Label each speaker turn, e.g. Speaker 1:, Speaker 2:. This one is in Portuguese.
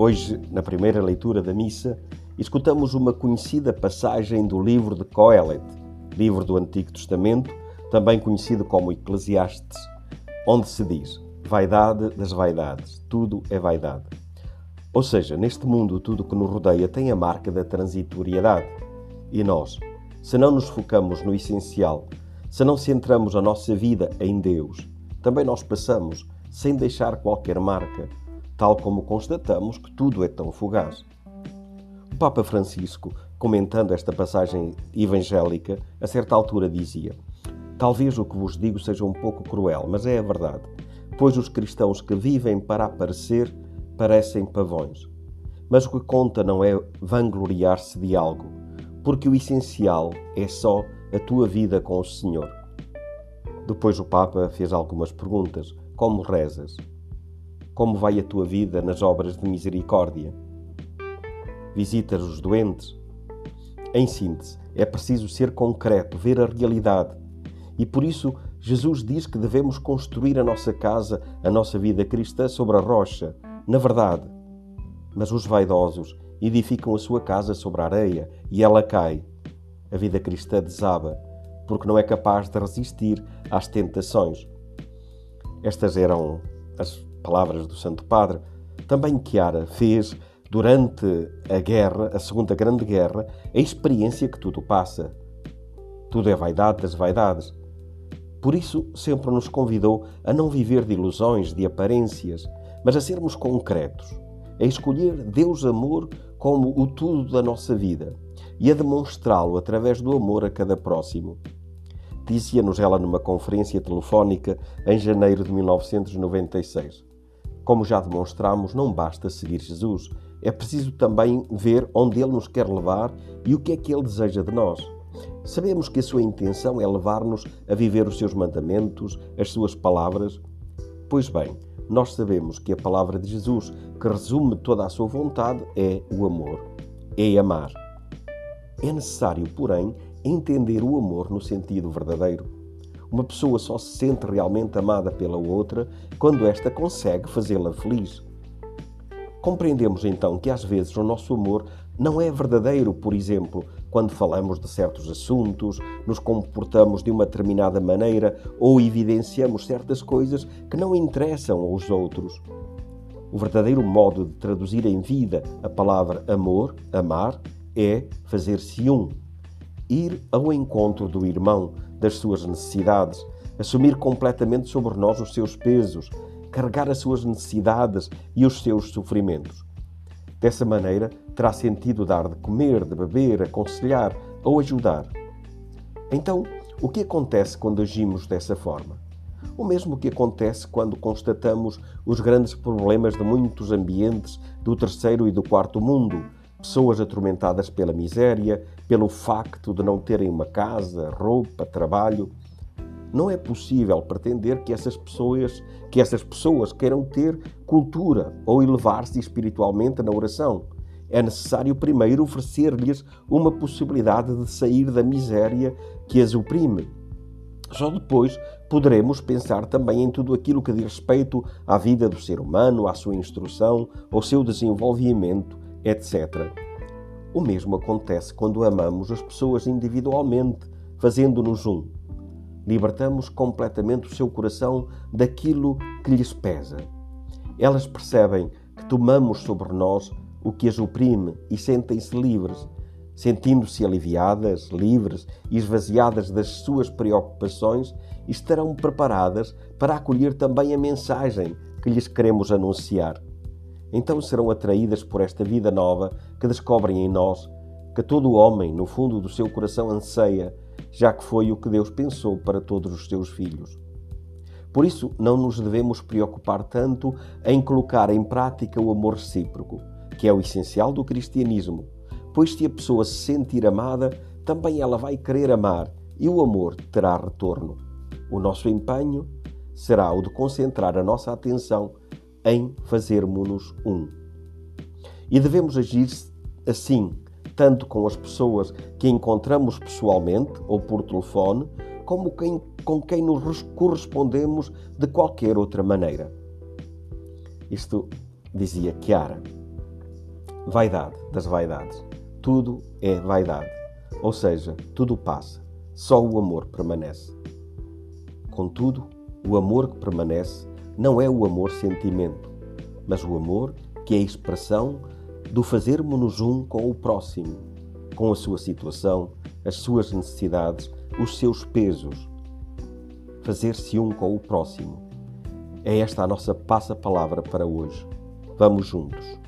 Speaker 1: Hoje, na primeira leitura da missa, escutamos uma conhecida passagem do livro de Coelet, livro do Antigo Testamento, também conhecido como Eclesiastes, onde se diz: Vaidade das vaidades, tudo é vaidade. Ou seja, neste mundo, tudo que nos rodeia tem a marca da transitoriedade. E nós, se não nos focamos no essencial, se não centramos a nossa vida em Deus, também nós passamos sem deixar qualquer marca tal como constatamos que tudo é tão fugaz. O Papa Francisco, comentando esta passagem evangélica, a certa altura dizia: Talvez o que vos digo seja um pouco cruel, mas é a verdade, pois os cristãos que vivem para aparecer parecem pavões. Mas o que conta não é vangloriar-se de algo, porque o essencial é só a tua vida com o Senhor. Depois o Papa fez algumas perguntas. Como rezas? Como vai a tua vida nas obras de misericórdia? Visitas os doentes? Em síntese, é preciso ser concreto, ver a realidade. E por isso, Jesus diz que devemos construir a nossa casa, a nossa vida cristã sobre a rocha, na verdade. Mas os vaidosos edificam a sua casa sobre a areia e ela cai. A vida cristã desaba, porque não é capaz de resistir às tentações. Estas eram as palavras do Santo Padre, também Chiara fez, durante a guerra, a Segunda Grande Guerra, a experiência que tudo passa. Tudo é vaidade das vaidades. Por isso, sempre nos convidou a não viver de ilusões, de aparências, mas a sermos concretos, a escolher Deus Amor como o tudo da nossa vida e a demonstrá-lo através do amor a cada próximo. Dizia-nos ela numa conferência telefónica em janeiro de 1996. Como já demonstramos, não basta seguir Jesus, é preciso também ver onde Ele nos quer levar e o que é que Ele deseja de nós. Sabemos que a sua intenção é levar-nos a viver os seus mandamentos, as suas palavras. Pois bem, nós sabemos que a palavra de Jesus, que resume toda a sua vontade, é o amor, é amar. É necessário, porém, entender o amor no sentido verdadeiro. Uma pessoa só se sente realmente amada pela outra quando esta consegue fazê-la feliz. Compreendemos então que às vezes o nosso amor não é verdadeiro, por exemplo, quando falamos de certos assuntos, nos comportamos de uma determinada maneira ou evidenciamos certas coisas que não interessam aos outros. O verdadeiro modo de traduzir em vida a palavra amor, amar, é fazer-se um, ir ao encontro do irmão, das suas necessidades, assumir completamente sobre nós os seus pesos, carregar as suas necessidades e os seus sofrimentos. Dessa maneira, terá sentido dar de comer, de beber, aconselhar ou ajudar. Então, o que acontece quando agimos dessa forma? O mesmo que acontece quando constatamos os grandes problemas de muitos ambientes do terceiro e do quarto mundo, pessoas atormentadas pela miséria, pelo facto de não terem uma casa, roupa, trabalho. Não é possível pretender que essas pessoas, que essas pessoas queiram ter cultura ou elevar-se espiritualmente na oração. É necessário primeiro oferecer-lhes uma possibilidade de sair da miséria que as oprime. Só depois poderemos pensar também em tudo aquilo que diz respeito à vida do ser humano, à sua instrução, ao seu desenvolvimento etc. O mesmo acontece quando amamos as pessoas individualmente, fazendo-nos um. Libertamos completamente o seu coração daquilo que lhes pesa. Elas percebem que tomamos sobre nós o que as oprime e sentem-se livres, sentindo-se aliviadas, livres e esvaziadas das suas preocupações, estarão preparadas para acolher também a mensagem que lhes queremos anunciar. Então serão atraídas por esta vida nova que descobrem em nós, que todo homem, no fundo do seu coração, anseia, já que foi o que Deus pensou para todos os seus filhos. Por isso, não nos devemos preocupar tanto em colocar em prática o amor recíproco, que é o essencial do cristianismo, pois se a pessoa se sentir amada, também ela vai querer amar e o amor terá retorno. O nosso empenho será o de concentrar a nossa atenção em fazermos-nos um. E devemos agir assim, tanto com as pessoas que encontramos pessoalmente ou por telefone, como quem, com quem nos correspondemos de qualquer outra maneira. Isto dizia Chiara. Vaidade das vaidades. Tudo é vaidade. Ou seja, tudo passa. Só o amor permanece. Contudo, o amor que permanece não é o amor sentimento, mas o amor que é a expressão do fazermos-nos um com o próximo, com a sua situação, as suas necessidades, os seus pesos. Fazer-se um com o próximo. É esta a nossa passa-palavra para hoje. Vamos juntos.